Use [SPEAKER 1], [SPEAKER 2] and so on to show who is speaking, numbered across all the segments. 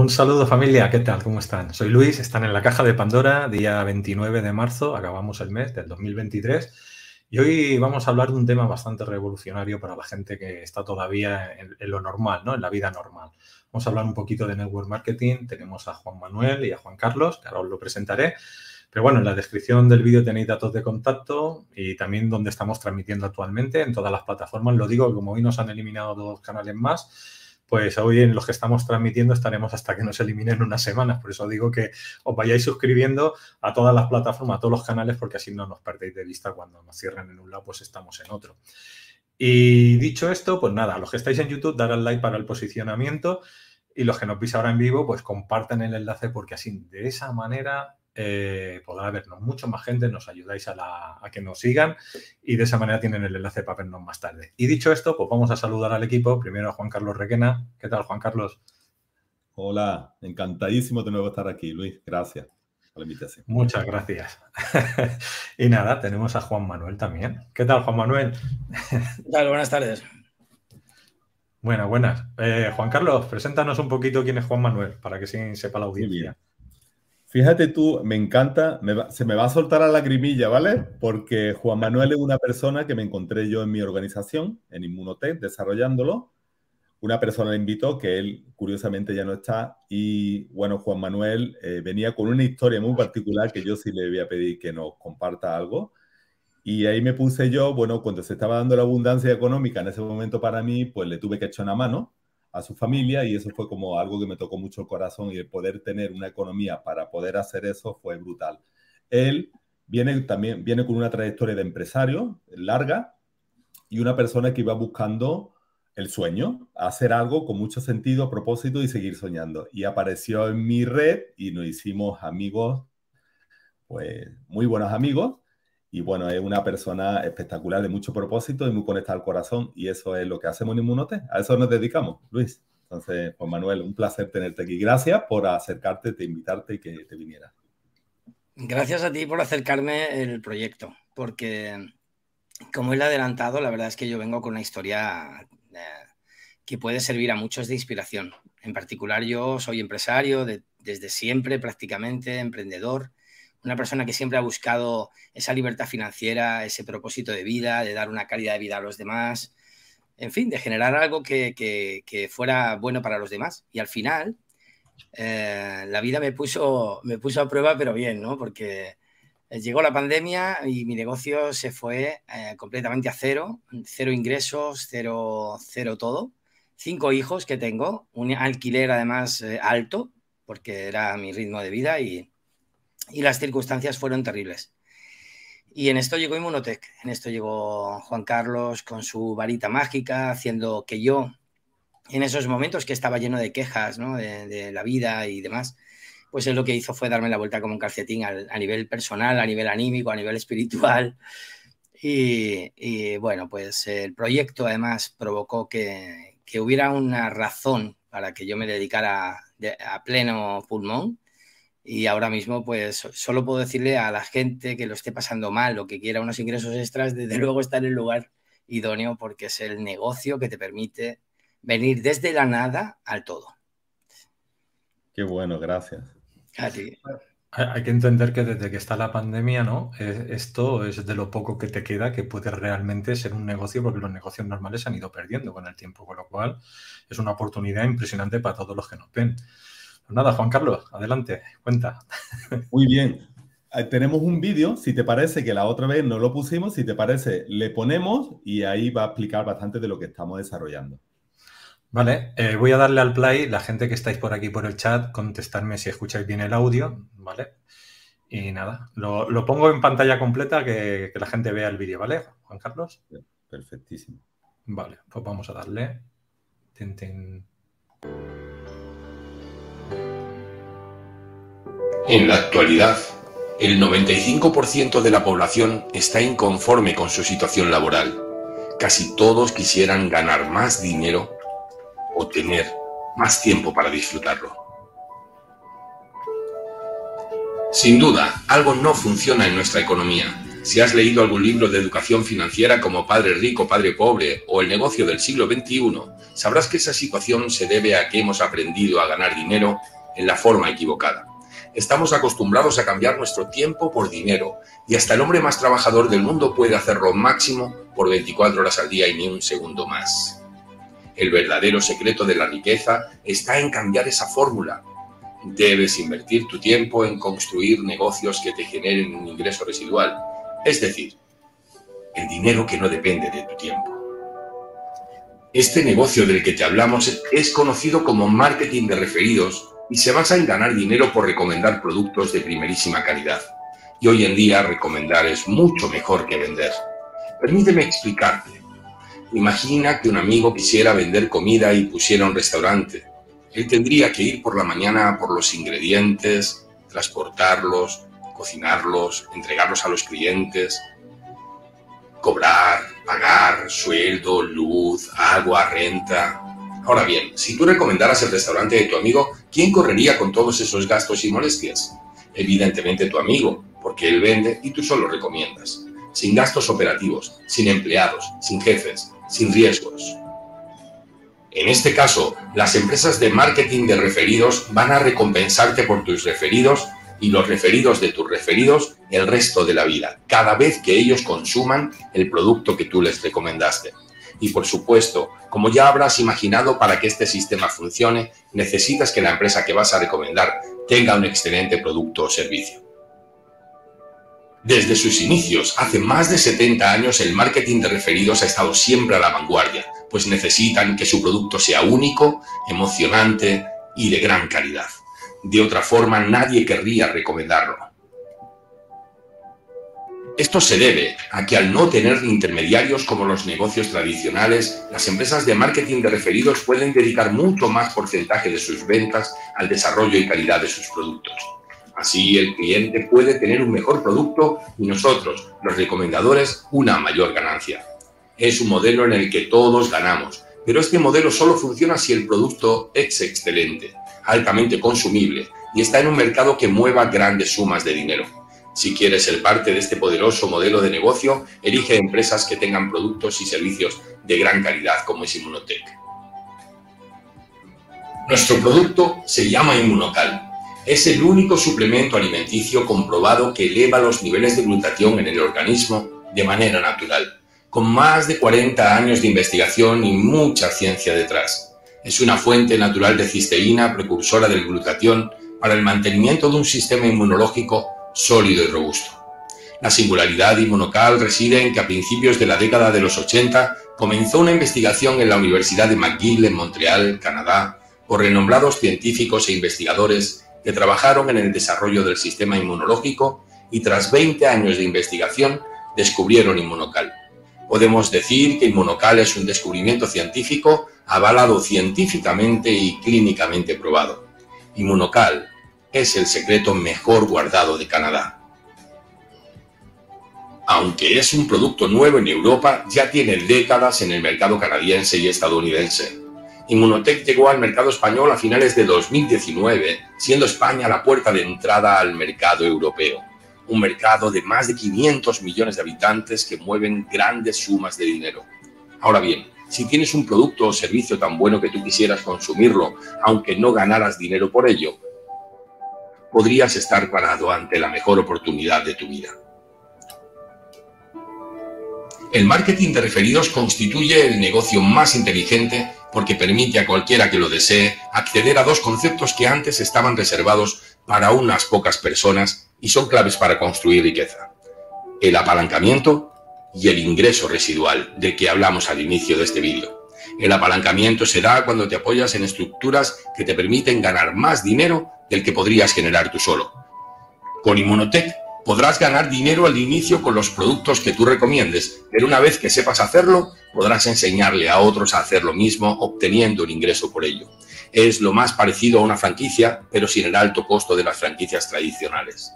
[SPEAKER 1] Un saludo familia, ¿qué tal? ¿Cómo están? Soy Luis, están en la caja de Pandora, día 29 de marzo, acabamos el mes del 2023 y hoy vamos a hablar de un tema bastante revolucionario para la gente que está todavía en, lo normal, ¿no? En la vida normal. Vamos a hablar un poquito de network marketing, tenemos a Juan Manuel y a Juan Carlos, que ahora os lo presentaré. Pero bueno, en la descripción del vídeo tenéis datos de contacto y también donde estamos transmitiendo actualmente en todas las plataformas. Lo digo, como hoy nos han eliminado dos canales más, pues hoy en los que estamos transmitiendo estaremos hasta que nos eliminen unas semanas. Por eso digo que os vayáis suscribiendo a todas las plataformas, a todos los canales, porque así no nos perdéis de vista cuando nos cierren en un lado, pues estamos en otro. Y dicho esto, pues nada, los que estáis en YouTube, dar al like para el posicionamiento y los que nos veis ahora en vivo, pues compartan el enlace porque así de esa manera eh, podrá vernos mucho más gente, nos ayudáis a, que nos sigan y de esa manera tienen el enlace para vernos más tarde. Y dicho esto, pues vamos a saludar al equipo. Primero a Juan Carlos Requena. ¿Qué tal, Juan Carlos?
[SPEAKER 2] Hola, encantadísimo de nuevo estar aquí, Luis. Gracias por la invitación.
[SPEAKER 1] Muchas gracias. y nada, tenemos a Juan Manuel también. ¿Qué tal, Juan Manuel?
[SPEAKER 3] ¿Qué tal? Buenas tardes.
[SPEAKER 1] Buenas, buenas. Eh, Juan Carlos, preséntanos un poquito quién es Juan Manuel, para que sí sepa la audiencia.
[SPEAKER 2] Fíjate tú, me encanta, se me va a soltar la lagrimilla, ¿vale? Porque Juan Manuel es una persona que me encontré yo en mi organización, en Inmunotech, desarrollándolo. Una persona le invitó, que él curiosamente ya no está, y bueno, Juan Manuel eh, venía con una historia muy particular que yo sí le voy a pedir que nos comparta algo. Y ahí me puse yo, bueno, cuando se estaba dando la abundancia económica en ese momento para mí, pues le tuve que echar una mano a su familia y eso fue como algo que me tocó mucho el corazón y el poder tener una economía para poder hacer eso fue brutal. Él viene también viene con una trayectoria de empresario larga y una persona que iba buscando el sueño, hacer algo con mucho sentido, propósito y seguir soñando. Y apareció en mi red y nos hicimos amigos, pues muy buenos amigos y bueno, es una persona espectacular, de mucho propósito y muy conectada al corazón. Y eso es lo que hacemos en Inmunote. A eso nos dedicamos, Luis. Entonces, pues Manuel, un placer tenerte aquí. Gracias por acercarte, te invitarte y que te viniera.
[SPEAKER 3] Gracias a ti por acercarme el proyecto, porque como él ha adelantado, la verdad es que yo vengo con una historia eh, que puede servir a muchos de inspiración. En particular, yo soy empresario desde siempre, prácticamente, emprendedor una persona que siempre ha buscado esa libertad financiera, ese propósito de vida, de dar una calidad de vida a los demás, en fin, de generar algo que, fuera bueno para los demás. Y al final, eh, la vida me puso, me puso a prueba, pero bien, ¿no? Porque llegó la pandemia y mi negocio se fue eh, completamente a cero, cero ingresos, cero, cero todo. Cinco hijos que tengo, un alquiler además eh, alto, porque era mi ritmo de vida y, y las circunstancias fueron terribles. Y en esto llegó Inmunotech, en esto llegó Juan Carlos con su varita mágica, haciendo que yo, en esos momentos que estaba lleno de quejas ¿no? de, la vida y demás, pues él lo que hizo fue darme la vuelta como un calcetín a, nivel personal, a nivel anímico, a nivel espiritual. Y, bueno, pues el proyecto además provocó que, que, hubiera una razón para que yo me dedicara a pleno pulmón y ahora mismo, pues solo puedo decirle a la gente que lo esté pasando mal o que quiera unos ingresos extras, desde luego está en el lugar idóneo porque es el negocio que te permite venir desde la nada al todo.
[SPEAKER 2] Qué bueno, gracias.
[SPEAKER 1] A ti. Hay que entender que desde que está la pandemia, ¿no? Esto es de lo poco que te queda que puede realmente ser un negocio, porque los negocios normales se han ido perdiendo con el tiempo, con lo cual es una oportunidad impresionante para todos los que nos ven. Pues nada, Juan Carlos, adelante, cuenta.
[SPEAKER 2] Muy bien. Tenemos un vídeo, si te parece que la otra vez no lo pusimos, si te parece, le ponemos y ahí va a explicar bastante de lo que estamos desarrollando.
[SPEAKER 1] Vale, eh, voy a darle al play, la gente que estáis por aquí por el chat, contestarme si escucháis bien el audio, ¿vale? Y nada, lo, pongo en pantalla completa que, la gente vea el vídeo, ¿vale, Juan Carlos?
[SPEAKER 2] Perfectísimo.
[SPEAKER 1] Vale, pues vamos a darle.
[SPEAKER 4] En la actualidad, el 95% de la población está inconforme con su situación laboral. Casi todos quisieran ganar más dinero o tener más tiempo para disfrutarlo. Sin duda, algo no funciona en nuestra economía. Si has leído algún libro de educación financiera como Padre Rico, Padre Pobre o El negocio del siglo XXI, sabrás que esa situación se debe a que hemos aprendido a ganar dinero en la forma equivocada. Estamos acostumbrados a cambiar nuestro tiempo por dinero y hasta el hombre más trabajador del mundo puede hacerlo máximo por 24 horas al día y ni un segundo más. El verdadero secreto de la riqueza está en cambiar esa fórmula. Debes invertir tu tiempo en construir negocios que te generen un ingreso residual, es decir, el dinero que no depende de tu tiempo. Este negocio del que te hablamos es conocido como marketing de referidos y se basa en ganar dinero por recomendar productos de primerísima calidad. Y hoy en día recomendar es mucho mejor que vender. Permíteme explicarte. Imagina que un amigo quisiera vender comida y pusiera un restaurante. Él tendría que ir por la mañana por los ingredientes, transportarlos, cocinarlos, entregarlos a los clientes, cobrar, pagar sueldo, luz, agua, renta. Ahora bien, si tú recomendaras el restaurante de tu amigo, ¿quién correría con todos esos gastos y molestias? Evidentemente tu amigo, porque él vende y tú solo recomiendas. Sin gastos operativos, sin empleados, sin jefes, sin riesgos. En este caso, las empresas de marketing de referidos van a recompensarte por tus referidos y los referidos de tus referidos el resto de la vida, cada vez que ellos consuman el producto que tú les recomendaste. Y por supuesto, como ya habrás imaginado, para que este sistema funcione, necesitas que la empresa que vas a recomendar tenga un excelente producto o servicio. Desde sus inicios, hace más de 70 años, el marketing de referidos ha estado siempre a la vanguardia, pues necesitan que su producto sea único, emocionante y de gran calidad. De otra forma, nadie querría recomendarlo. Esto se debe a que al no tener intermediarios como los negocios tradicionales, las empresas de marketing de referidos pueden dedicar mucho más porcentaje de sus ventas al desarrollo y calidad de sus productos. Así el cliente puede tener un mejor producto y nosotros, los recomendadores, una mayor ganancia. Es un modelo en el que todos ganamos, pero este modelo solo funciona si el producto es excelente altamente consumible y está en un mercado que mueva grandes sumas de dinero. Si quieres ser parte de este poderoso modelo de negocio, elige empresas que tengan productos y servicios de gran calidad como es Inmunotech. Nuestro producto se llama Inmunocal. Es el único suplemento alimenticio comprobado que eleva los niveles de glutatión en el organismo de manera natural, con más de 40 años de investigación y mucha ciencia detrás. Es una fuente natural de cisteína, precursora del glutatión, para el mantenimiento de un sistema inmunológico sólido y robusto. La singularidad inmunocal reside en que a principios de la década de los 80 comenzó una investigación en la Universidad de McGill en Montreal, Canadá, por renombrados científicos e investigadores que trabajaron en el desarrollo del sistema inmunológico y tras 20 años de investigación descubrieron inmunocal. Podemos decir que inmunocal es un descubrimiento científico avalado científicamente y clínicamente probado. Inmunocal es el secreto mejor guardado de Canadá. Aunque es un producto nuevo en Europa, ya tiene décadas en el mercado canadiense y estadounidense. Inmunotech llegó al mercado español a finales de 2019, siendo España la puerta de entrada al mercado europeo. Un mercado de más de 500 millones de habitantes que mueven grandes sumas de dinero. Ahora bien, si tienes un producto o servicio tan bueno que tú quisieras consumirlo, aunque no ganaras dinero por ello, podrías estar parado ante la mejor oportunidad de tu vida. El marketing de referidos constituye el negocio más inteligente porque permite a cualquiera que lo desee acceder a dos conceptos que antes estaban reservados para unas pocas personas y son claves para construir riqueza. El apalancamiento y el ingreso residual del que hablamos al inicio de este vídeo. El apalancamiento se da cuando te apoyas en estructuras que te permiten ganar más dinero del que podrías generar tú solo. Con Inmunotech podrás ganar dinero al inicio con los productos que tú recomiendes, pero una vez que sepas hacerlo, podrás enseñarle a otros a hacer lo mismo obteniendo un ingreso por ello. Es lo más parecido a una franquicia, pero sin el alto costo de las franquicias tradicionales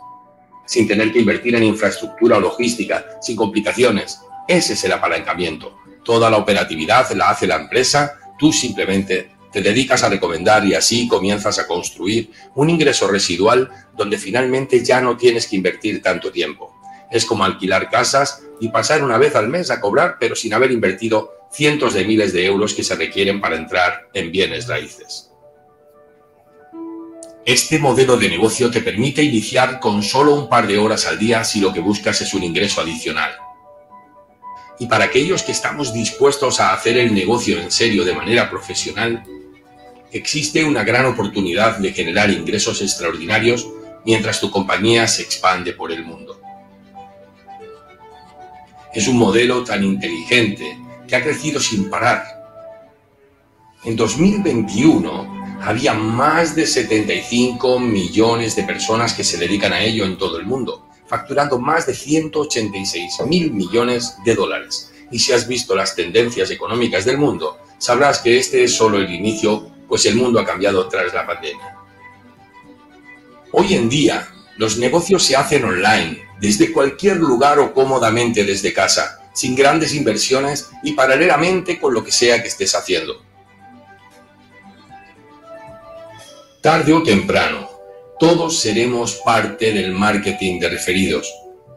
[SPEAKER 4] sin tener que invertir en infraestructura o logística, sin complicaciones. Ese es el apalancamiento. Toda la operatividad la hace la empresa, tú simplemente te dedicas a recomendar y así comienzas a construir un ingreso residual donde finalmente ya no tienes que invertir tanto tiempo. Es como alquilar casas y pasar una vez al mes a cobrar, pero sin haber invertido cientos de miles de euros que se requieren para entrar en bienes raíces. Este modelo de negocio te permite iniciar con solo un par de horas al día si lo que buscas es un ingreso adicional. Y para aquellos que estamos dispuestos a hacer el negocio en serio de manera profesional, existe una gran oportunidad de generar ingresos extraordinarios mientras tu compañía se expande por el mundo. Es un modelo tan inteligente que ha crecido sin parar. En 2021 había más de 75 millones de personas que se dedican a ello en todo el mundo, facturando más de 186 mil millones de dólares. Y si has visto las tendencias económicas del mundo, sabrás que este es solo el inicio pues el mundo ha cambiado tras la pandemia. Hoy en día, los negocios se hacen online, desde cualquier lugar o cómodamente desde casa, sin grandes inversiones y paralelamente con lo que sea que estés haciendo. Tarde o temprano, todos seremos parte del marketing de referidos,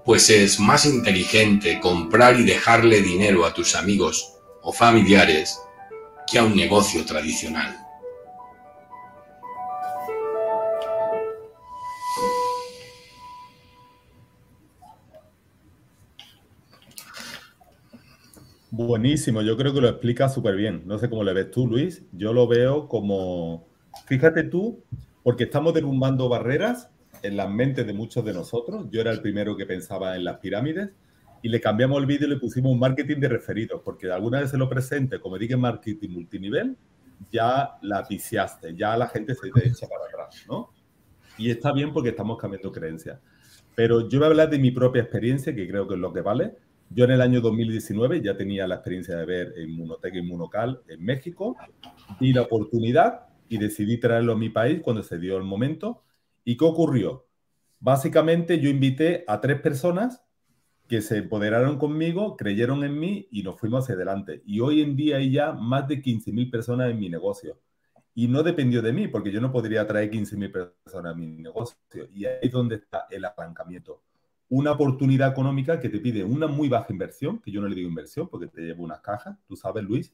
[SPEAKER 4] pues es más inteligente comprar y dejarle dinero a tus amigos o familiares que a un negocio tradicional.
[SPEAKER 2] Buenísimo, yo creo que lo explica súper bien. No sé cómo le ves tú, Luis. Yo lo veo como, fíjate tú, porque estamos derrumbando barreras en las mentes de muchos de nosotros. Yo era el primero que pensaba en las pirámides y le cambiamos el vídeo y le pusimos un marketing de referidos, porque alguna vez se lo presente, como dije marketing multinivel, ya la viciaste, ya la gente se te echa para atrás, ¿no? Y está bien porque estamos cambiando creencias. Pero yo voy a hablar de mi propia experiencia, que creo que es lo que vale yo en el año 2019 ya tenía la experiencia de ver Inmunoteca Inmunocal en México, di la oportunidad y decidí traerlo a mi país cuando se dio el momento. ¿Y qué ocurrió? Básicamente yo invité a tres personas que se empoderaron conmigo, creyeron en mí y nos fuimos hacia adelante. Y hoy en día hay ya más de 15.000 personas en mi negocio. Y no dependió de mí, porque yo no podría traer 15.000 personas a mi negocio. Y ahí es donde está el arrancamiento una oportunidad económica que te pide una muy baja inversión, que yo no le digo inversión porque te llevo unas cajas, tú sabes, Luis,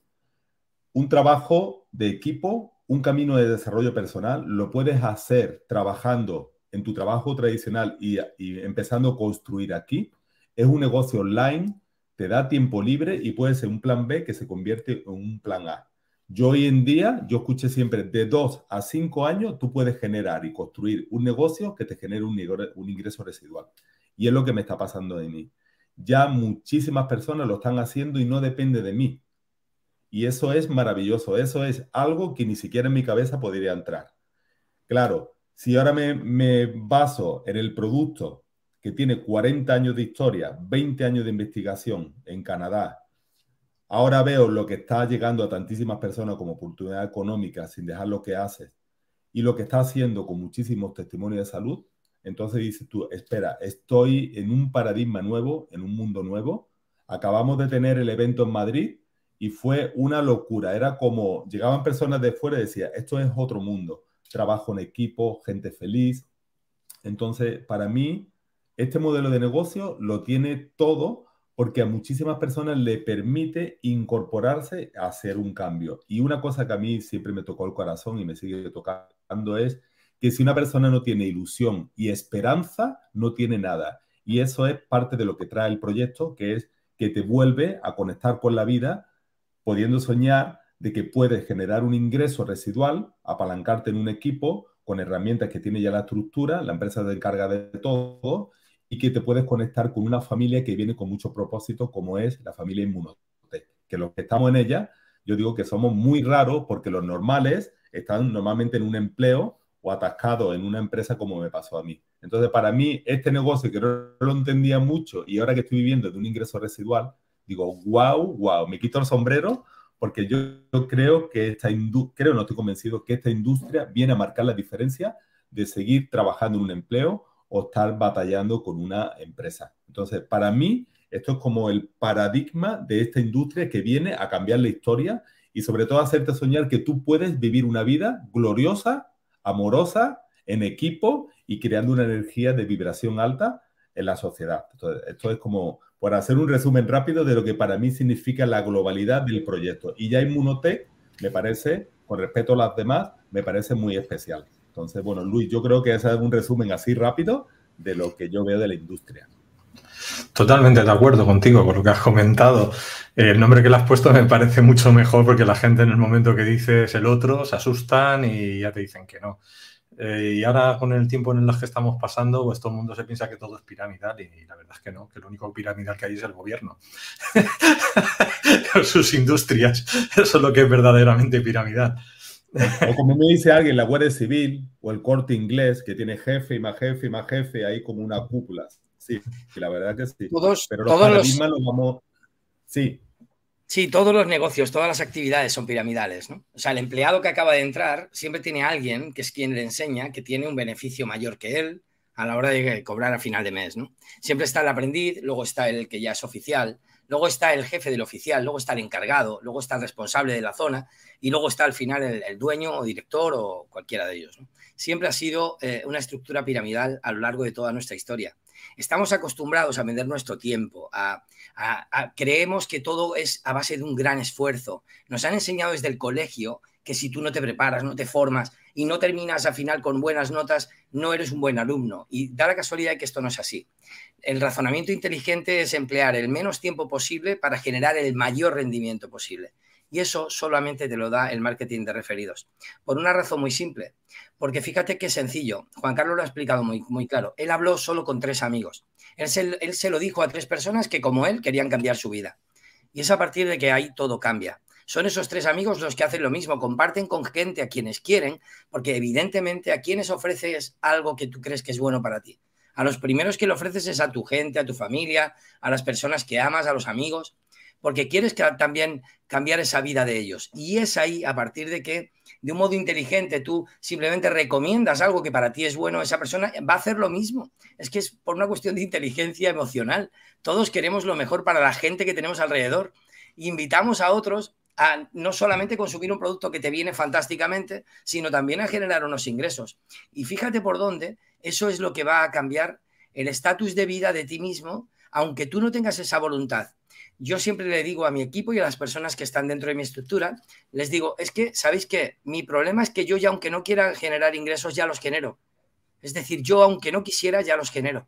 [SPEAKER 2] un trabajo de equipo, un camino de desarrollo personal, lo puedes hacer trabajando en tu trabajo tradicional y, empezando a construir aquí. Es un negocio online, te da tiempo libre y puede ser un plan B que se convierte en un plan A. Yo hoy en día, yo escuché siempre, de dos a cinco años, tú puedes generar y construir un negocio que te genere un, un ingreso residual. Y es lo que me está pasando de mí. Ya muchísimas personas lo están haciendo y no depende de mí. Y eso es maravilloso. Eso es algo que ni siquiera en mi cabeza podría entrar. Claro, si ahora me, baso en el producto que tiene 40 años de historia, 20 años de investigación en Canadá, ahora veo lo que está llegando a tantísimas personas como oportunidad económica sin dejar lo que hace y lo que está haciendo con muchísimos testimonios de salud, entonces dices tú, espera, estoy en un paradigma nuevo, en un mundo nuevo. Acabamos de tener el evento en Madrid y fue una locura. Era como, llegaban personas de fuera y decían, esto es otro mundo. Trabajo en equipo, gente feliz. Entonces, para mí, este modelo de negocio lo tiene todo porque a muchísimas personas le permite incorporarse a hacer un cambio. Y una cosa que a mí siempre me tocó el corazón y me sigue tocando es que si una persona no tiene ilusión y esperanza, no tiene nada. Y eso es parte de lo que trae el proyecto, que es que te vuelve a conectar con la vida, pudiendo soñar de que puedes generar un ingreso residual, apalancarte en un equipo con herramientas que tiene ya la estructura, la empresa se encarga de todo y que te puedes conectar con una familia que viene con mucho propósito, como es la familia Inmunotech, que los que estamos en ella, yo digo que somos muy raros porque los normales están normalmente en un empleo o atascado en una empresa como me pasó a mí. Entonces, para mí, este negocio que no lo entendía mucho y ahora que estoy viviendo de un ingreso residual, digo, wow, wow, me quito el sombrero porque yo, creo que esta industria, creo, no estoy convencido, que esta industria viene a marcar la diferencia de seguir trabajando en un empleo o estar batallando con una empresa. Entonces, para mí, esto es como el paradigma de esta industria que viene a cambiar la historia y sobre todo hacerte soñar que tú puedes vivir una vida gloriosa amorosa, en equipo y creando una energía de vibración alta en la sociedad. esto es como, por hacer un resumen rápido de lo que para mí significa la globalidad del proyecto. Y ya Inmunotech, me parece, con respeto a las demás, me parece muy especial. Entonces, bueno, Luis, yo creo que es un resumen así rápido de lo que yo veo de la industria.
[SPEAKER 1] Totalmente de acuerdo contigo con lo que has comentado. El nombre que le has puesto me parece mucho mejor porque la gente en el momento que dices el otro se asustan y ya te dicen que no. Eh, y ahora con el tiempo en el que estamos pasando, pues todo el mundo se piensa que todo es piramidal y, la verdad es que no, que lo único piramidal que hay es el gobierno. Sus industrias, eso es lo que es verdaderamente piramidal.
[SPEAKER 2] O como me dice alguien, la Guardia Civil o el corte inglés, que tiene jefe y más jefe y más jefe, ahí como una cúpula. Sí, la verdad que sí.
[SPEAKER 3] Todos,
[SPEAKER 2] Pero
[SPEAKER 3] los paradigmas
[SPEAKER 2] los... vamos. Sí.
[SPEAKER 3] Sí, todos los negocios, todas las actividades son piramidales, ¿no? O sea, el empleado que acaba de entrar siempre tiene a alguien que es quien le enseña que tiene un beneficio mayor que él a la hora de cobrar a final de mes, ¿no? Siempre está el aprendiz, luego está el que ya es oficial, luego está el jefe del oficial, luego está el encargado, luego está el responsable de la zona y luego está al final el, dueño o director o cualquiera de ellos. Siempre ha sido eh, una estructura piramidal a lo largo de toda nuestra historia. Estamos acostumbrados a vender nuestro tiempo, a, creemos que todo es a base de un gran esfuerzo. Nos han enseñado desde el colegio que si tú no te preparas, no te formas y no terminas al final con buenas notas, no eres un buen alumno. Y da la casualidad que esto no es así. El razonamiento inteligente es emplear el menos tiempo posible para generar el mayor rendimiento posible. Y eso solamente te lo da el marketing de referidos. Por una razón muy simple. Porque fíjate qué sencillo. Juan Carlos lo ha explicado muy, muy claro. Él habló solo con tres amigos. Él se, él se lo dijo a tres personas que, como él, querían cambiar su vida. Y es a partir de que ahí todo cambia. Son esos tres amigos los que hacen lo mismo, comparten con gente a quienes quieren, porque evidentemente a quienes ofreces algo que tú crees que es bueno para ti. A los primeros que le ofreces es a tu gente, a tu familia, a las personas que amas, a los amigos porque quieres también cambiar esa vida de ellos. Y es ahí, a partir de que, de un modo inteligente, tú simplemente recomiendas algo que para ti es bueno, esa persona va a hacer lo mismo. Es que es por una cuestión de inteligencia emocional. Todos queremos lo mejor para la gente que tenemos alrededor. Invitamos a otros a no solamente consumir un producto que te viene fantásticamente, sino también a generar unos ingresos. Y fíjate por dónde, eso es lo que va a cambiar el estatus de vida de ti mismo, aunque tú no tengas esa voluntad yo siempre le digo a mi equipo y a las personas que están dentro de mi estructura, les digo, es que, ¿sabéis qué? Mi problema es que yo ya, aunque no quiera generar ingresos, ya los genero. Es decir, yo, aunque no quisiera, ya los genero.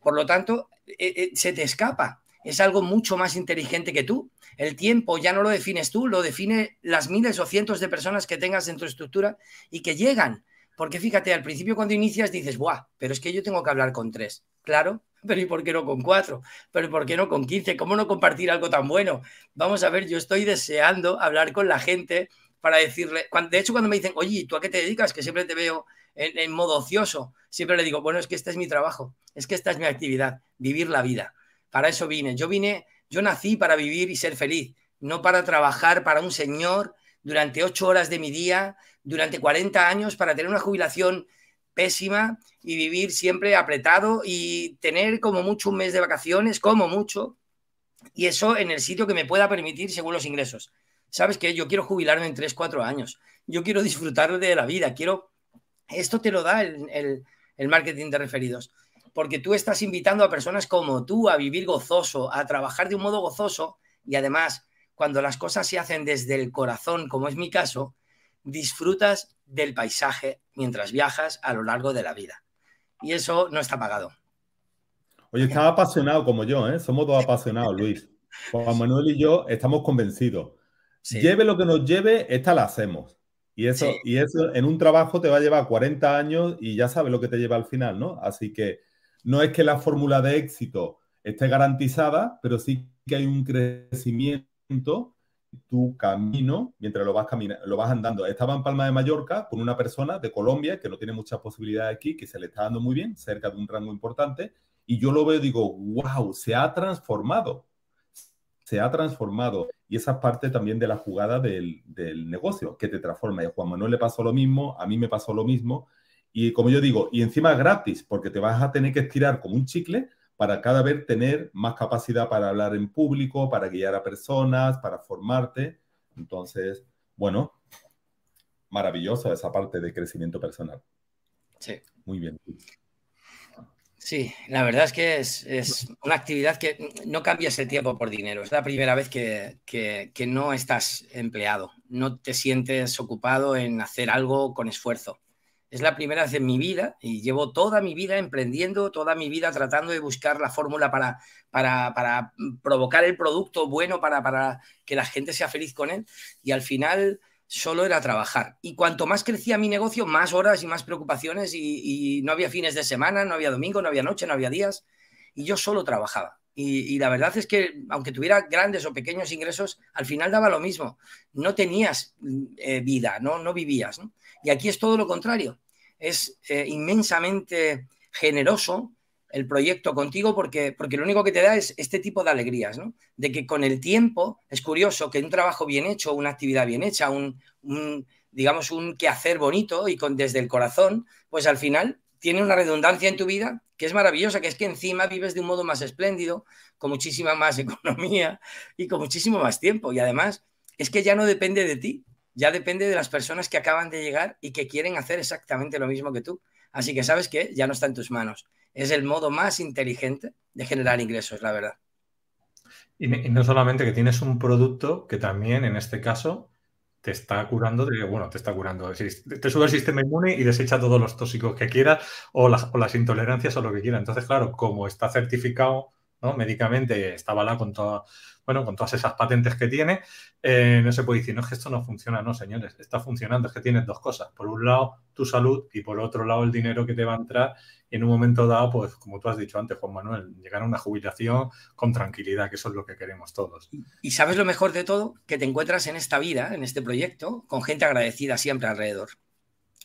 [SPEAKER 3] Por lo tanto, eh, eh, se te escapa. Es algo mucho más inteligente que tú. El tiempo ya no lo defines tú, lo define las miles o cientos de personas que tengas en tu estructura y que llegan. Porque fíjate, al principio cuando inicias dices, ¡buah! Pero es que yo tengo que hablar con tres. Claro, pero ¿y por qué no con cuatro? ¿Pero por qué no con quince? ¿Cómo no compartir algo tan bueno? Vamos a ver, yo estoy deseando hablar con la gente para decirle, de hecho cuando me dicen, oye, ¿tú a qué te dedicas? Que siempre te veo en, modo ocioso, siempre le digo, bueno, es que este es mi trabajo, es que esta es mi actividad, vivir la vida. Para eso vine. Yo vine, yo nací para vivir y ser feliz, no para trabajar para un señor durante ocho horas de mi día, durante 40 años, para tener una jubilación y vivir siempre apretado y tener como mucho un mes de vacaciones, como mucho, y eso en el sitio que me pueda permitir según los ingresos. ¿Sabes qué? Yo quiero jubilarme en 3, 4 años. Yo quiero disfrutar de la vida. Quiero... Esto te lo da el, el marketing de referidos. Porque tú estás invitando a personas como tú a vivir gozoso, a trabajar de un modo gozoso y además, cuando las cosas se hacen desde el corazón, como es mi caso, disfrutas del paisaje mientras viajas a lo largo de la vida. Y eso no está pagado.
[SPEAKER 2] Oye, estás apasionado como yo, ¿eh? Somos dos apasionados, Luis. Juan Manuel y yo estamos convencidos. Lleve lo que nos lleve, esta la hacemos. Y eso, y eso en un trabajo te va a llevar 40 años y ya sabes lo que te lleva al final, ¿no? Así que no es que la fórmula de éxito esté garantizada, pero sí que hay un crecimiento tu camino mientras lo vas, lo vas andando. Estaba en Palma de Mallorca con una persona de Colombia que no tiene muchas posibilidades aquí, que se le está dando muy bien, cerca de un rango importante, y yo lo veo y digo, wow, se ha transformado, se ha transformado. Y esa es parte también de la jugada del, del negocio, que te transforma. Y a Juan Manuel le pasó lo mismo, a mí me pasó lo mismo. Y como yo digo, y encima gratis, porque te vas a tener que estirar como un chicle para cada vez tener más capacidad para hablar en público, para guiar a personas, para formarte. Entonces, bueno, maravilloso esa parte de crecimiento personal.
[SPEAKER 3] Sí.
[SPEAKER 2] Muy bien.
[SPEAKER 3] Sí, la verdad es que es, una actividad que no cambias el tiempo por dinero. Es la primera vez que, que, no estás empleado, no te sientes ocupado en hacer algo con esfuerzo. Es la primera vez en mi vida y llevo toda mi vida emprendiendo, toda mi vida tratando de buscar la fórmula para, para, para provocar el producto bueno, para, para que la gente sea feliz con él. Y al final solo era trabajar. Y cuanto más crecía mi negocio, más horas y más preocupaciones y, no había fines de semana, no había domingo, no había noche, no había días. Y yo solo trabajaba. Y, la verdad es que aunque tuviera grandes o pequeños ingresos, al final daba lo mismo. No tenías eh, vida, no, no vivías. Y aquí es todo lo contrario. Es eh, inmensamente generoso, el proyecto contigo porque, porque lo único que te da es este tipo de alegrías, ¿no? De que con el tiempo es curioso que un trabajo bien hecho, una actividad bien hecha, un, digamos, un quehacer bonito y con desde el corazón, pues al final tiene una redundancia en tu vida que es maravillosa, que es que encima vives de un modo más espléndido, con muchísima más economía y con muchísimo más tiempo. Y además es que ya no depende de ti, ya depende de las personas que acaban de llegar y que quieren hacer exactamente lo mismo que tú. Así que sabes que ya no está en tus manos es el modo más inteligente de generar ingresos, la verdad.
[SPEAKER 1] Y, no solamente que tienes un producto que también, en este caso, te está curando de, bueno, te está curando, te sube el sistema inmune y desecha todos los tóxicos que quieras o las, o las intolerancias o lo que quieras. Entonces, claro, como está certificado ¿no? médicamente, está con toda, bueno, con todas esas patentes que tiene, eh, no se puede decir, no es que esto no funciona, no, señores, está funcionando, es que tienes dos cosas. Por un lado, tu salud y por otro lado, el dinero que te va a entrar y en un momento dado, pues como tú has dicho antes, Juan Manuel, llegar a una jubilación con tranquilidad, que eso es lo que queremos todos.
[SPEAKER 3] Y sabes lo mejor de todo, que te encuentras en esta vida, en este proyecto, con gente agradecida siempre alrededor.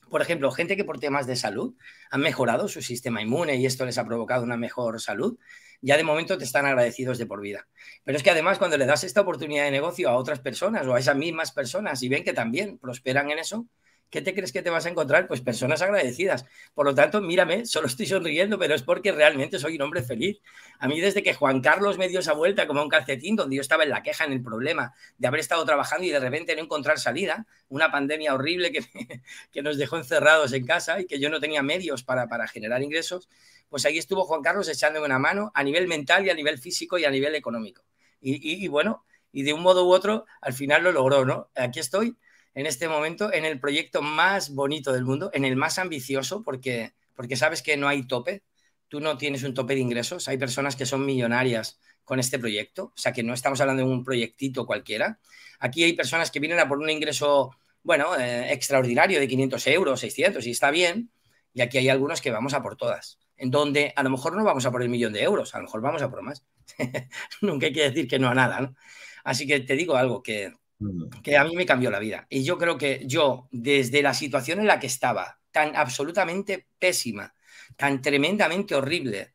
[SPEAKER 3] Por ejemplo, gente que por temas de salud han mejorado su sistema inmune y esto les ha provocado una mejor salud, ya de momento te están agradecidos de por vida. Pero es que además cuando le das esta oportunidad de negocio a otras personas o a esas mismas personas y ven que también prosperan en eso, ¿qué te crees que te vas a encontrar? Pues personas agradecidas. Por lo tanto, mírame, solo estoy sonriendo, pero es porque realmente soy un hombre feliz. A mí desde que Juan Carlos me dio esa vuelta como un calcetín, donde yo estaba en la queja, en el problema de haber estado trabajando y de repente no encontrar salida, una pandemia horrible que, que nos dejó encerrados en casa y que yo no tenía medios para, para generar ingresos, pues ahí estuvo Juan Carlos echándome una mano a nivel mental y a nivel físico y a nivel económico. Y, y bueno, y de un modo u otro, al final lo logró, ¿no? Aquí estoy en este momento en el proyecto más bonito del mundo, en el más ambicioso, porque, porque sabes que no hay tope. Tú no tienes un tope de ingresos. Hay personas que son millonarias con este proyecto, o sea que no estamos hablando de un proyectito cualquiera. Aquí hay personas que vienen a por un ingreso, bueno, eh, extraordinario de 500 euros, 600, y está bien. Y aquí hay algunos que vamos a por todas, en donde a lo mejor no vamos a por el millón de euros, a lo mejor vamos a por más. Nunca hay que decir que no a nada, ¿no? Así que te digo algo, que, que a mí me cambió la vida. Y yo creo que yo, desde la situación en la que estaba, tan absolutamente pésima, tan tremendamente horrible,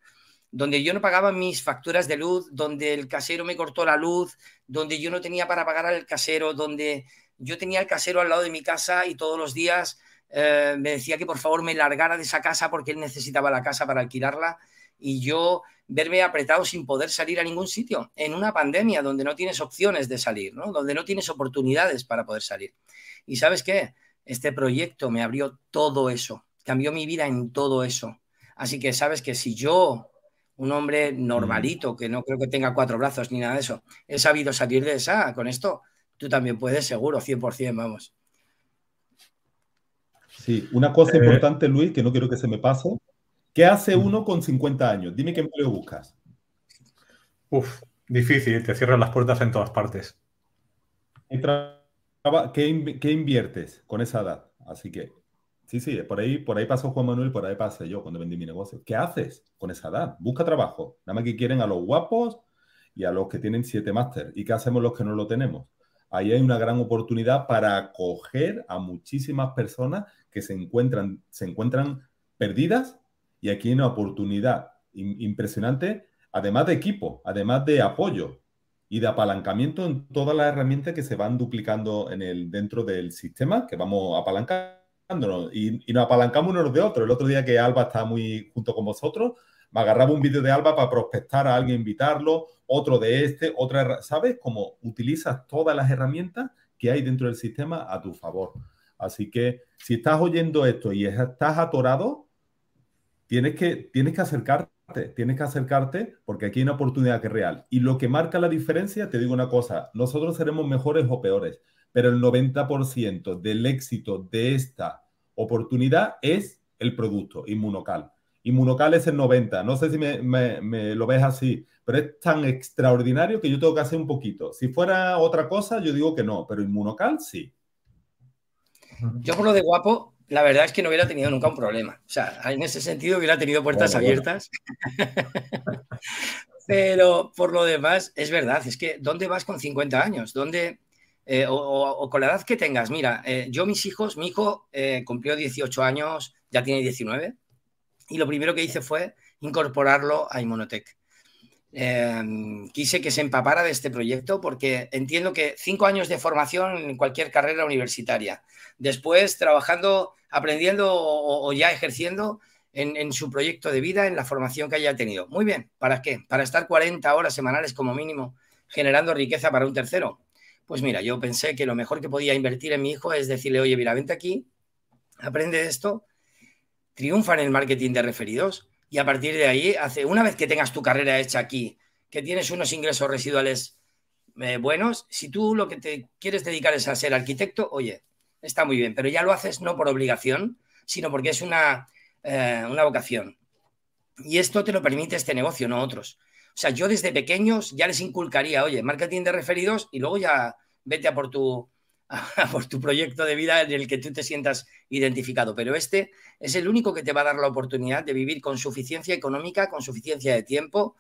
[SPEAKER 3] donde yo no pagaba mis facturas de luz, donde el casero me cortó la luz, donde yo no tenía para pagar al casero, donde yo tenía el casero al lado de mi casa y todos los días eh, me decía que por favor me largara de esa casa porque él necesitaba la casa para alquilarla y yo verme apretado sin poder salir a ningún sitio, en una pandemia donde no tienes opciones de salir, ¿no? donde no tienes oportunidades para poder salir. Y sabes qué, este proyecto me abrió todo eso, cambió mi vida en todo eso. Así que sabes que si yo, un hombre normalito, que no creo que tenga cuatro brazos ni nada de eso, he sabido salir de esa, con esto, tú también puedes, seguro, 100%, vamos.
[SPEAKER 2] Sí, una cosa eh, importante, Luis, que no quiero que se me pase, ¿Qué hace uno con 50 años? Dime qué empleo buscas.
[SPEAKER 1] Uf, difícil, te cierran las puertas en todas partes.
[SPEAKER 2] ¿Qué, inviertes con esa edad? Así que, sí, sí, por ahí, por ahí pasó Juan Manuel, por ahí pasé yo cuando vendí mi negocio. ¿Qué haces con esa edad? Busca trabajo. Nada más que quieren a los guapos y a los que tienen siete máster. ¿Y qué hacemos los que no lo tenemos? Ahí hay una gran oportunidad para acoger a muchísimas personas que se encuentran, se encuentran perdidas y aquí hay una oportunidad impresionante, además de equipo, además de apoyo y de apalancamiento en todas las herramientas que se van duplicando en el, dentro del sistema, que vamos apalancándonos y, nos apalancamos unos de otros. El otro día que Alba está muy junto con vosotros, me agarraba un vídeo de Alba para prospectar a alguien, invitarlo, otro de este, otra, ¿sabes? Como utilizas todas las herramientas que hay dentro del sistema a tu favor. Así que si estás oyendo esto y estás atorado, tienes que, tienes que acercarte, tienes que acercarte porque aquí hay una oportunidad que es real. Y lo que marca la diferencia, te digo una cosa, nosotros seremos mejores o peores, pero el 90% del éxito de esta oportunidad es el producto inmunocal. Inmunocal es el 90, no sé si me, lo ves así, pero es tan extraordinario que yo tengo que hacer un poquito. Si fuera otra cosa, yo digo que no, pero inmunocal sí.
[SPEAKER 3] Yo por lo de guapo, la verdad es que no hubiera tenido nunca un problema. O sea, en ese sentido hubiera tenido puertas abiertas. Pero por lo demás, es verdad, es que ¿dónde vas con 50 años? ¿Dónde, eh, o, con la edad que tengas? Mira, eh, yo mis hijos, mi hijo eh, cumplió 18 años, ya tiene 19, y lo primero que hice fue incorporarlo a Inmunotech. Quise que se empapara de este proyecto porque entiendo que cinco años de formación en cualquier carrera universitaria, después trabajando aprendiendo o, ya ejerciendo en, su proyecto de vida, en la formación que haya tenido. Muy bien, ¿para qué? Para estar 40 horas semanales como mínimo generando riqueza para un tercero. Pues mira, yo pensé que lo mejor que podía invertir en mi hijo es decirle, oye, mira, vente aquí, aprende esto, triunfa en el marketing de referidos y a partir de ahí, hace, una vez que tengas tu carrera hecha aquí, que tienes unos ingresos residuales eh, buenos, si tú lo que te quieres dedicar es a ser arquitecto, oye, está muy bien, pero ya lo haces no por obligación, sino porque es una, eh, una vocación. Y esto te lo permite este negocio, no otros. O sea, yo desde pequeños ya les inculcaría, oye, marketing de referidos y luego ya vete a por tu, por tu proyecto de vida en el que tú te sientas identificado. Pero este es el único que te va a dar la oportunidad de vivir con suficiencia económica, con suficiencia de tiempo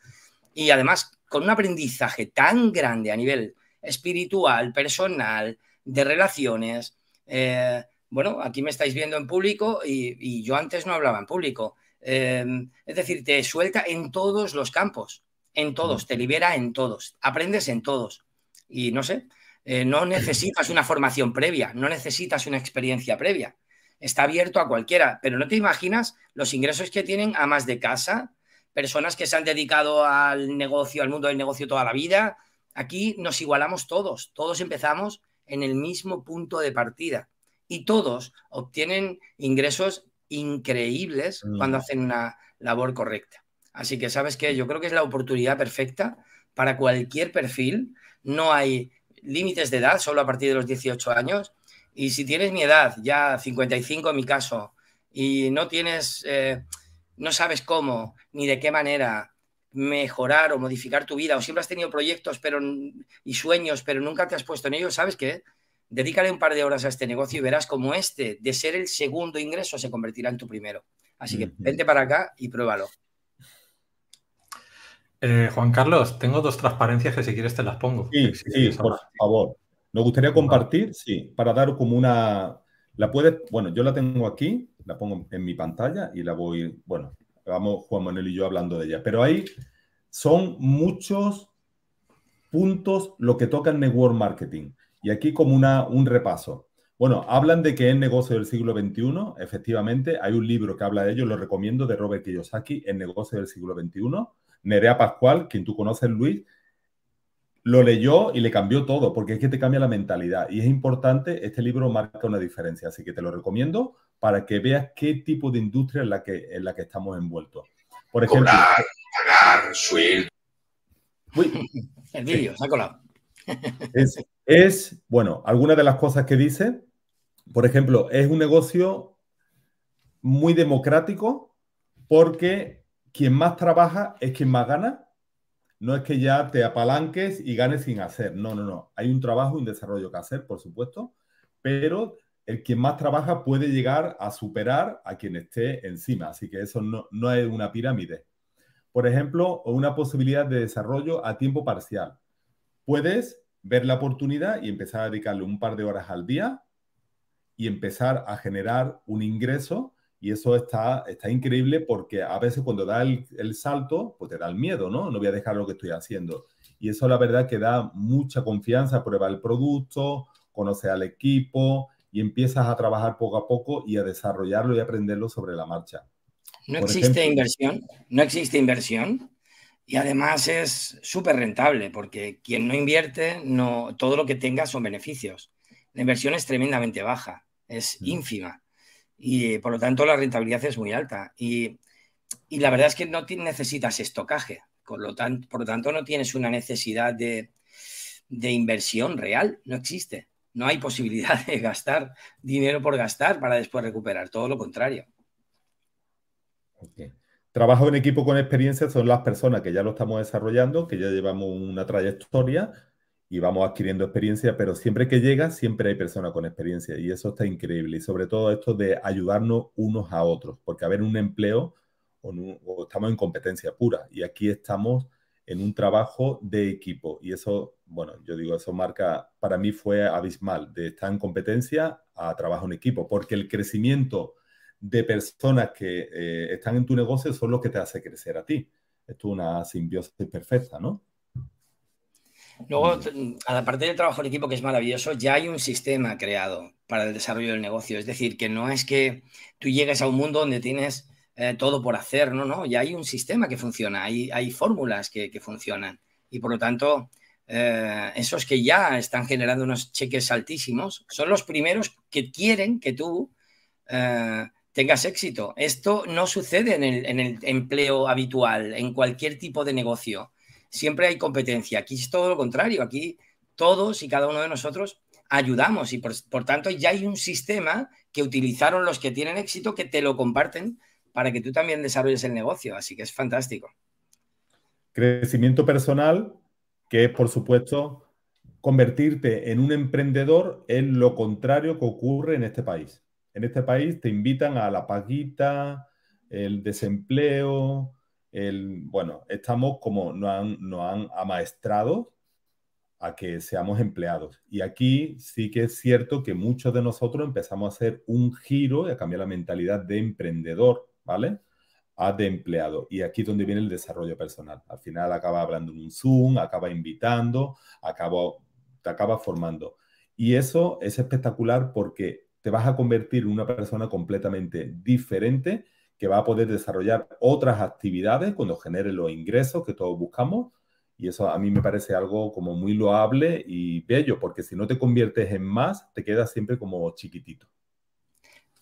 [SPEAKER 3] y además con un aprendizaje tan grande a nivel espiritual, personal, de relaciones, eh, bueno, aquí me estáis viendo en público y, yo antes no hablaba en público. Eh, es decir, te suelta en todos los campos, en todos, te libera en todos, aprendes en todos. Y no sé, eh, no necesitas una formación previa, no necesitas una experiencia previa. Está abierto a cualquiera, pero no te imaginas los ingresos que tienen a más de casa, personas que se han dedicado al negocio, al mundo del negocio toda la vida. Aquí nos igualamos todos, todos empezamos en el mismo punto de partida y todos obtienen ingresos increíbles mm. cuando hacen una labor correcta. Así que sabes que yo creo que es la oportunidad perfecta para cualquier perfil. No hay límites de edad, solo a partir de los 18 años. Y si tienes mi edad, ya 55 en mi caso, y no tienes, eh, no sabes cómo ni de qué manera mejorar o modificar tu vida, o siempre has tenido proyectos pero, y sueños, pero nunca te has puesto en ellos, ¿sabes qué? Dedícale un par de horas a este negocio y verás cómo este, de ser el segundo ingreso, se convertirá en tu primero. Así que vente para acá y pruébalo.
[SPEAKER 1] Eh, Juan Carlos, tengo dos transparencias que si quieres te las pongo.
[SPEAKER 2] Sí, sí, por favor. Nos gustaría compartir, sí, para dar como una... La puedes, bueno, yo la tengo aquí, la pongo en mi pantalla y la voy, bueno, vamos Juan Manuel y yo hablando de ella. Pero ahí son muchos puntos lo que toca el network marketing. Y aquí como una, un repaso. Bueno, hablan de que es negocio del siglo XXI. Efectivamente, hay un libro que habla de ello, lo recomiendo, de Robert Kiyosaki, El negocio del siglo XXI. Nerea Pascual, quien tú conoces, Luis, lo leyó y le cambió todo, porque es que te cambia la mentalidad. Y es importante, este libro marca una diferencia, así que te lo recomiendo para que veas qué tipo de industria es la que, en la que estamos envueltos. Por ejemplo... Cobrar, pagar, sueldo. El vídeo, se ha colado. Es, bueno, algunas de las cosas que dice, por ejemplo, es un negocio muy democrático porque quien más trabaja es quien más gana. No es que ya te apalanques y ganes sin hacer. No, no, no. Hay un trabajo y un desarrollo que hacer, por supuesto, pero el quien más trabaja puede llegar a superar a quien esté encima. Así que eso no, no es una pirámide. Por ejemplo, una posibilidad de desarrollo a tiempo parcial. Puedes ver la oportunidad y empezar a dedicarle un par de horas al día y empezar a generar un ingreso. Y eso está, está increíble porque a veces cuando da el, el, salto, pues te da el miedo, ¿no? No voy a dejar lo que estoy haciendo. Y eso la verdad que da mucha confianza, prueba el producto, conoce al equipo y empiezas a trabajar poco a poco y a desarrollarlo y aprenderlo sobre la marcha.
[SPEAKER 3] No existe inversión, no existe inversión y además es súper rentable porque quien no invierte, no, todo lo que tenga son beneficios. La inversión es tremendamente baja, es ínfima y por lo tanto la rentabilidad es muy alta. Y y la verdad es que no necesitas estocaje, por lo, tanto, por lo tanto no tienes una necesidad de, de inversión real, no existe. No hay posibilidad de gastar dinero por gastar para después recuperar, todo lo contrario.
[SPEAKER 2] Trabajo en equipo con experiencia son las personas que ya lo estamos desarrollando, que ya llevamos una trayectoria y vamos adquiriendo experiencia, pero siempre que llega, siempre hay personas con experiencia y eso está increíble. Y sobre todo esto de ayudarnos unos a otros, porque a ver un empleo o, estamos en competencia pura y aquí estamos en un trabajo de equipo y eso, bueno, yo digo, eso marca, para mí fue abismal, de estar en competencia a trabajo en equipo, porque el crecimiento de personas que eh, están en tu negocio son los que te hace crecer a ti. Esto es una simbiosis perfecta, ¿no?
[SPEAKER 3] Luego, aparte del trabajo en equipo, que es maravilloso, ya hay un sistema creado para el desarrollo del negocio. Es decir, que no es que tú llegues a un mundo donde tienes eh, todo por hacer, no, no, ya hay un sistema que funciona, hay, fórmulas que, funcionan. Y por lo tanto, eh, esos que ya están generando unos cheques altísimos son los primeros que quieren que tú eh, tengas éxito. Esto no sucede en el, empleo habitual, en cualquier tipo de negocio. Siempre hay competencia. Aquí es todo lo contrario. Aquí todos y cada uno de nosotros ayudamos y por, tanto ya hay un sistema que utilizaron los que tienen éxito que te lo comparten para que tú también desarrolles el negocio. Así que es fantástico.
[SPEAKER 2] Crecimiento personal, que es, por supuesto, convertirte en un emprendedor en lo contrario que ocurre en este país. En este país te invitan a la paguita, el desempleo, bueno, estamos como no han, no han amaestrado a que seamos empleados. Y aquí sí que es cierto que muchos de nosotros empezamos a hacer un giro y a cambiar la mentalidad de emprendedor ¿vale? A de empleado. Y aquí es donde viene el desarrollo personal. Al final acaba hablando en un Zoom, acaba invitando, acaba, te acaba formando. Y eso es espectacular porque te vas a convertir en una persona completamente diferente que va a poder desarrollar otras actividades cuando genere los ingresos que todos buscamos. Y eso a mí me parece algo como muy loable y bello, porque si no te conviertes en más, te quedas siempre como chiquitito.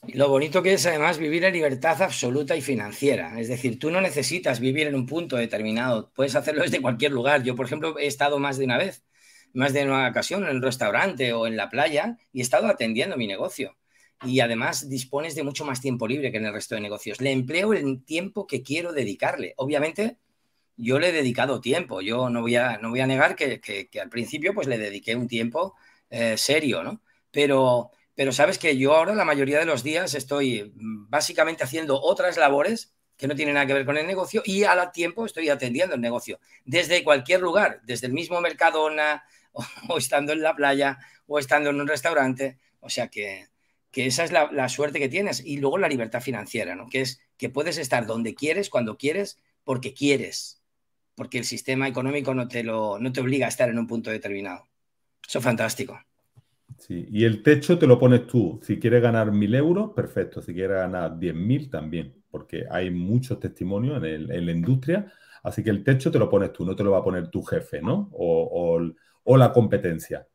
[SPEAKER 3] Y lo bonito que es además vivir en libertad absoluta y financiera. Es decir, tú no necesitas vivir en un punto determinado, puedes hacerlo desde cualquier lugar. Yo, por ejemplo, he estado más de una vez, más de una ocasión en un restaurante o en la playa y he estado atendiendo mi negocio. Y además dispones de mucho más tiempo libre que en el resto de negocios. Le empleo el tiempo que quiero dedicarle. Obviamente, yo le he dedicado tiempo. Yo no voy a, no voy a negar que, al principio pues le dediqué un tiempo eh, serio, ¿no? Pero pero sabes que yo ahora la mayoría de los días estoy mm, básicamente haciendo otras labores que no tienen nada que ver con el negocio y al tiempo estoy atendiendo el negocio desde cualquier lugar, desde el mismo Mercadona o, estando en la playa o estando en un restaurante. O sea que, esa es la, suerte que tienes. Y luego la libertad financiera, ¿no? que es que puedes estar donde quieres, cuando quieres, porque quieres, porque el sistema económico no te, lo, no te obliga a estar en un punto determinado. Eso es fantástico.
[SPEAKER 2] Sí, y el techo te lo pones tú. Si quieres ganar mil euros, perfecto. Si quieres ganar diez mil, también, porque hay muchos testimonios en, la industria. Así que el techo te lo pones tú, no te lo va a poner tu jefe, ¿no? O, la competencia.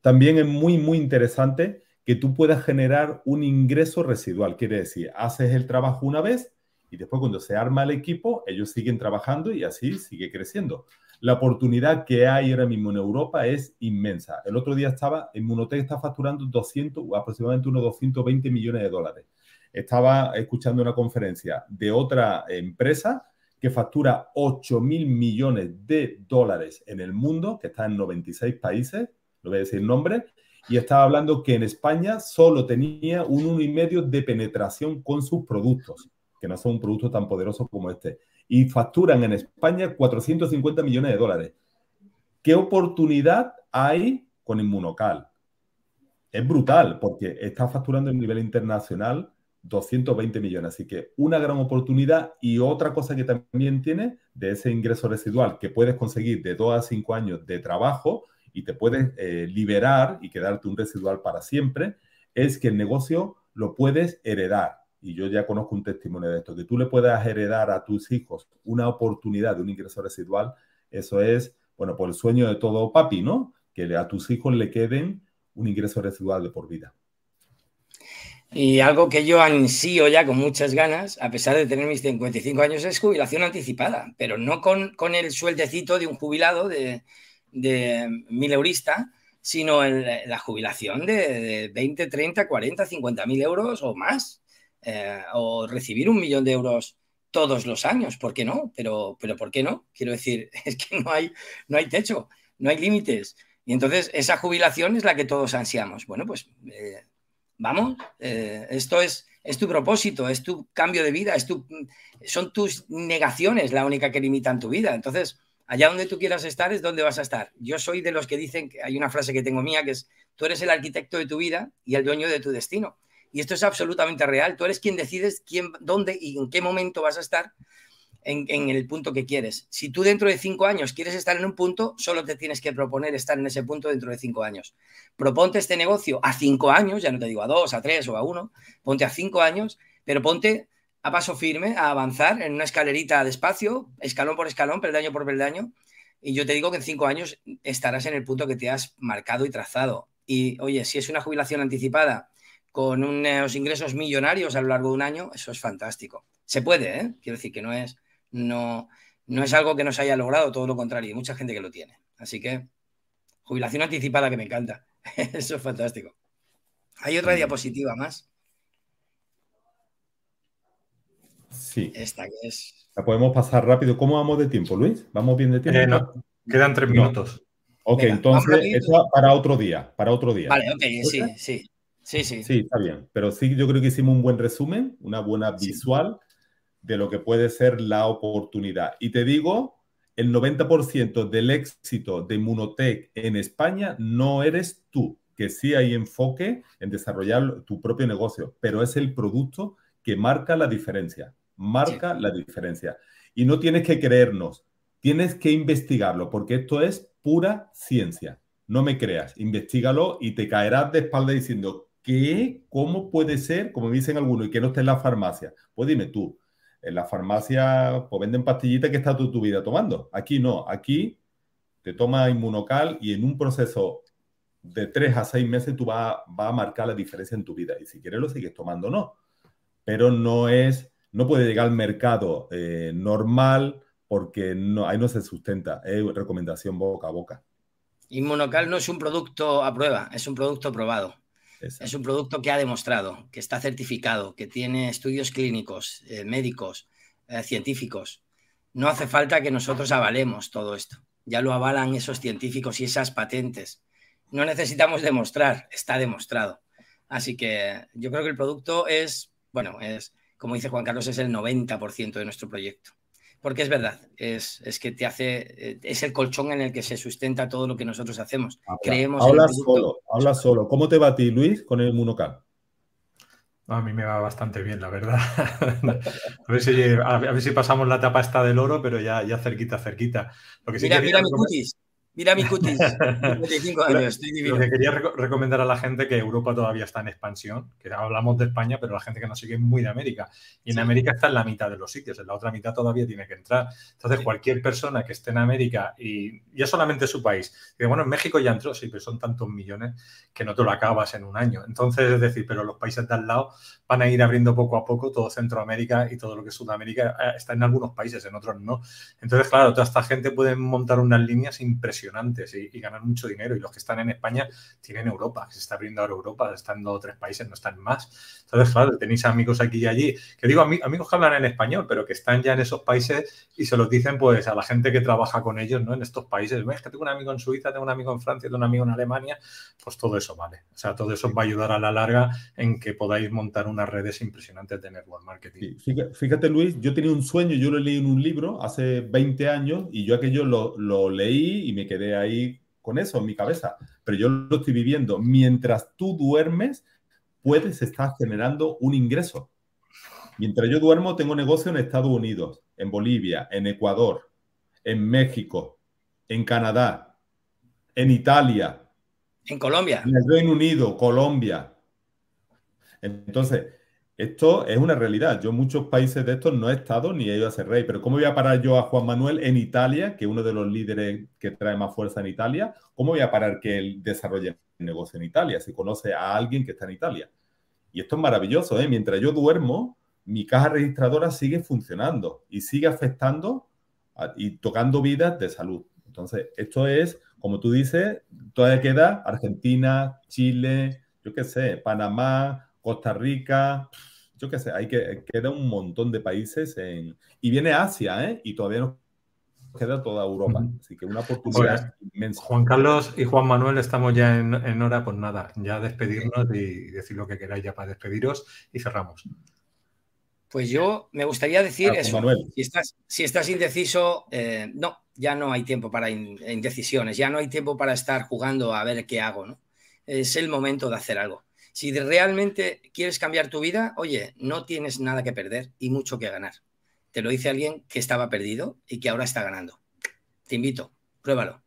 [SPEAKER 2] también es muy, muy interesante que tú puedas generar un ingreso residual. Quiere decir, haces el trabajo una vez y después cuando se arma el equipo, ellos siguen trabajando y así sigue creciendo la oportunidad que hay ahora mismo en Europa es inmensa. El otro día estaba, en Munotec está facturando 200, aproximadamente unos 220 millones de dólares. Estaba escuchando una conferencia de otra empresa que factura 8 mil millones de dólares en el mundo, que está en 96 países, no voy a decir nombre, y estaba hablando que en España solo tenía un 1,5 de penetración con sus productos, que no son un producto tan poderoso como este y facturan en España 450 millones de dólares. ¿Qué oportunidad hay con Inmunocal? Es brutal porque está facturando a nivel internacional 220 millones. Así que una gran oportunidad y otra cosa que también tiene de ese ingreso residual que puedes conseguir de 2 a 5 años de trabajo y te puedes eh, liberar y quedarte un residual para siempre, es que el negocio lo puedes heredar y yo ya conozco un testimonio de esto, que tú le puedas heredar a tus hijos una oportunidad de un ingreso residual, eso es, bueno, por el sueño de todo papi, ¿no? Que a tus hijos le queden un ingreso residual de por vida.
[SPEAKER 3] Y algo que yo ansío ya con muchas ganas, a pesar de tener mis 55 años, es jubilación anticipada, pero no con, con el sueldecito de un jubilado de, de mil eurista, sino la jubilación de, 20, 30, 40, 50 mil euros o más, eh, o recibir un millón de euros todos los años, ¿por qué no? Pero, pero ¿por qué no? Quiero decir, es que no hay, no hay techo, no hay límites. Y entonces esa jubilación es la que todos ansiamos. Bueno, pues eh, vamos, eh, esto es, es tu propósito, es tu cambio de vida, es tu, son tus negaciones la única que limitan tu vida. Entonces, allá donde tú quieras estar es donde vas a estar. Yo soy de los que dicen, que hay una frase que tengo mía que es, tú eres el arquitecto de tu vida y el dueño de tu destino. Y esto es absolutamente real. Tú eres quien decides quién, dónde y en qué momento vas a estar en, el punto que quieres. Si tú dentro de cinco años quieres estar en un punto, solo te tienes que proponer estar en ese punto dentro de cinco años. Proponte este negocio a cinco años, ya no te digo a dos, a tres o a uno, ponte a cinco años, pero ponte a paso firme a avanzar en una escalerita despacio, escalón por escalón, peldaño por peldaño. Y yo te digo que en cinco años estarás en el punto que te has marcado y trazado. Y oye, si es una jubilación anticipada con unos ingresos millonarios a lo largo de un año, eso es fantástico. Se puede, ¿eh? Quiero decir que no es, no, no es algo que no se haya logrado, todo lo contrario, hay mucha gente que lo tiene. Así que, jubilación anticipada que me encanta. Eso es fantástico. Hay otra diapositiva más.
[SPEAKER 2] Sí.
[SPEAKER 3] Esta que es.
[SPEAKER 2] La podemos pasar rápido. ¿Cómo vamos de tiempo, Luis? ¿Vamos bien de tiempo?
[SPEAKER 1] Eh, quedan tres minutos.
[SPEAKER 2] Ok, entonces eso para otro día, para otro día.
[SPEAKER 3] Vale, ok, sí, sí. Sí, sí.
[SPEAKER 2] Sí, está bien. Pero sí, yo creo que hicimos un buen resumen, una buena visual de lo que puede ser la oportunidad. Y te digo, el 90% del éxito de Munotech en España no eres tú, que sí hay enfoque en desarrollar tu propio negocio, pero es el producto que marca la diferencia, marca la diferencia. Y no tienes que creernos, tienes que investigarlo, porque esto es pura ciencia. No me creas, investigalo y te caerás de espalda diciendo, ¿qué? ¿Cómo puede ser? Como dicen algunos, y que no esté en la farmacia. Pues dime tú, en la farmacia pues venden pastillitas que está tu, tu vida tomando. Aquí no, aquí te toma inmunocal y en un proceso de tres a seis meses tú vas, va a marcar la diferencia en tu vida. Y si quieres lo sigues tomando, no. Pero no es, no puede llegar al mercado eh, normal porque no, ahí no se sustenta. Es recomendación boca a boca.
[SPEAKER 3] Inmunocal no es un producto a prueba, es un producto probado. Es un producto que ha demostrado, que está certificado, que tiene estudios clínicos, eh, médicos, eh, científicos. No hace falta que nosotros avalemos todo esto. Ya lo avalan esos científicos y esas patentes. No necesitamos demostrar, está demostrado. Así que yo creo que el producto es, bueno, es, como dice Juan Carlos, es el 90% de nuestro proyecto porque es verdad, es, que te hace, eh, es el colchón en el que se sustenta todo lo que nosotros hacemos.
[SPEAKER 2] Habla,
[SPEAKER 3] Creemos
[SPEAKER 2] habla solo, habla solo. ¿Cómo te va a ti, Luis, con el Munocal?
[SPEAKER 1] A mí me va bastante bien, la verdad. a, ver si, pasamos la etapa esta del oro, pero ya, ya cerquita, cerquita.
[SPEAKER 3] mira, mira mi cutis. Mira mi cutis, 55 años, estoy
[SPEAKER 1] divino. Lo que quería recomendar a la gente que Europa todavía está en expansión, que hablamos de España, pero la gente que nos sigue es muy de América. Y en América está en la mitad de los sitios, en la otra mitad todavía tiene que entrar. Entonces, cualquier persona que esté en América y ya solamente su país, que bueno, en México ya entró, sí, pero son tantos millones que no te lo acabas en un año. Entonces, es decir, pero los países de al lado van a ir abriendo poco a poco, todo Centroamérica y todo lo que es Sudamérica eh, está en algunos países, en otros no. Entonces, claro, toda esta gente puede montar unas líneas impresionantes y, ganar mucho dinero. Y los que están en España tienen Europa, se está abriendo ahora Europa, están en dos o tres países, no están más. Entonces, claro, tenéis amigos aquí y allí, que digo amigos que hablan en español, pero que están ya en esos países y se los dicen pues a la gente que trabaja con ellos, ¿no? En estos países, ves que tengo un amigo en Suiza, tengo un amigo en Francia, tengo un amigo en Alemania, pues todo eso vale. O sea, todo eso va a ayudar a la larga en que podáis montar unas redes impresionantes de network marketing.
[SPEAKER 2] fíjate, Luis, yo tenía un sueño, yo lo leí en un libro hace 20 años y yo aquello lo, lo leí y me quedé ahí con eso en mi cabeza, pero yo lo estoy viviendo. Mientras tú duermes, puedes estar generando un ingreso. Mientras yo duermo, tengo negocio en Estados Unidos, en Bolivia, en Ecuador, en México, en Canadá, en Italia.
[SPEAKER 3] En Colombia.
[SPEAKER 2] En el Reino Unido, Colombia. Entonces, esto es una realidad. Yo en muchos países de estos no he estado ni he ido a ser rey, pero ¿cómo voy a parar yo a Juan Manuel en Italia, que es uno de los líderes que trae más fuerza en Italia? ¿Cómo voy a parar que él desarrolle el negocio en Italia si conoce a alguien que está en Italia? Y esto es maravilloso, ¿eh? Mientras yo duermo, mi caja registradora sigue funcionando y sigue afectando y tocando vidas de salud. Entonces, esto es, como tú dices, todavía queda Argentina, Chile, yo qué sé, Panamá, Costa Rica, yo qué sé, hay que queda un montón de países en, y viene Asia, ¿eh? Y todavía nos queda toda Europa. Así que una oportunidad inmensa.
[SPEAKER 1] Juan Carlos y Juan Manuel estamos ya en, en, hora, pues nada, ya despedirnos y decir lo que queráis ya para despediros y cerramos.
[SPEAKER 3] Pues yo me gustaría decir eso. Si estás, si estás indeciso, eh, no, ya no hay tiempo para indecisiones, ya no hay tiempo para estar jugando a ver qué hago, ¿no? Es el momento de hacer algo. Si realmente quieres cambiar tu vida, oye, no tienes nada que perder y mucho que ganar. Te lo dice alguien que estaba perdido y que ahora está ganando. Te invito, pruébalo.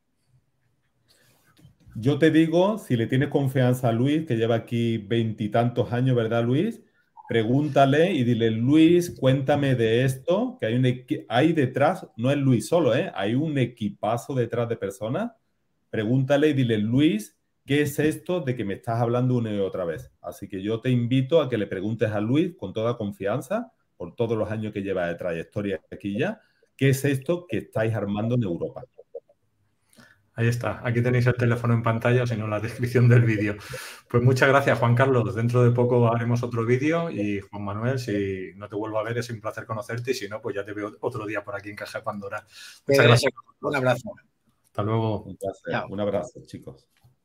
[SPEAKER 2] Yo te digo, si le tienes confianza a Luis, que lleva aquí veintitantos años, ¿verdad, Luis? pregúntale y dile, Luis, cuéntame de esto, que hay, un detrás, no es Luis solo, ¿eh? hay un equipazo detrás de personas. Pregúntale y dile, Luis, ¿qué es esto de que me estás hablando una y otra vez? Así que yo te invito a que le preguntes a Luis con toda confianza, por todos los años que lleva de trayectoria aquí ya, ¿qué es esto que estáis armando en Europa?
[SPEAKER 1] Ahí está, aquí tenéis el teléfono en pantalla, o si no, en la descripción del vídeo. Pues muchas gracias, Juan Carlos. Dentro de poco haremos otro vídeo y Juan Manuel, si no te vuelvo a ver, es un placer conocerte y si no, pues ya te veo otro día por aquí en Caja Pandora.
[SPEAKER 3] Muchas gracias. Un abrazo.
[SPEAKER 1] Hasta luego.
[SPEAKER 2] Un, un abrazo, chicos.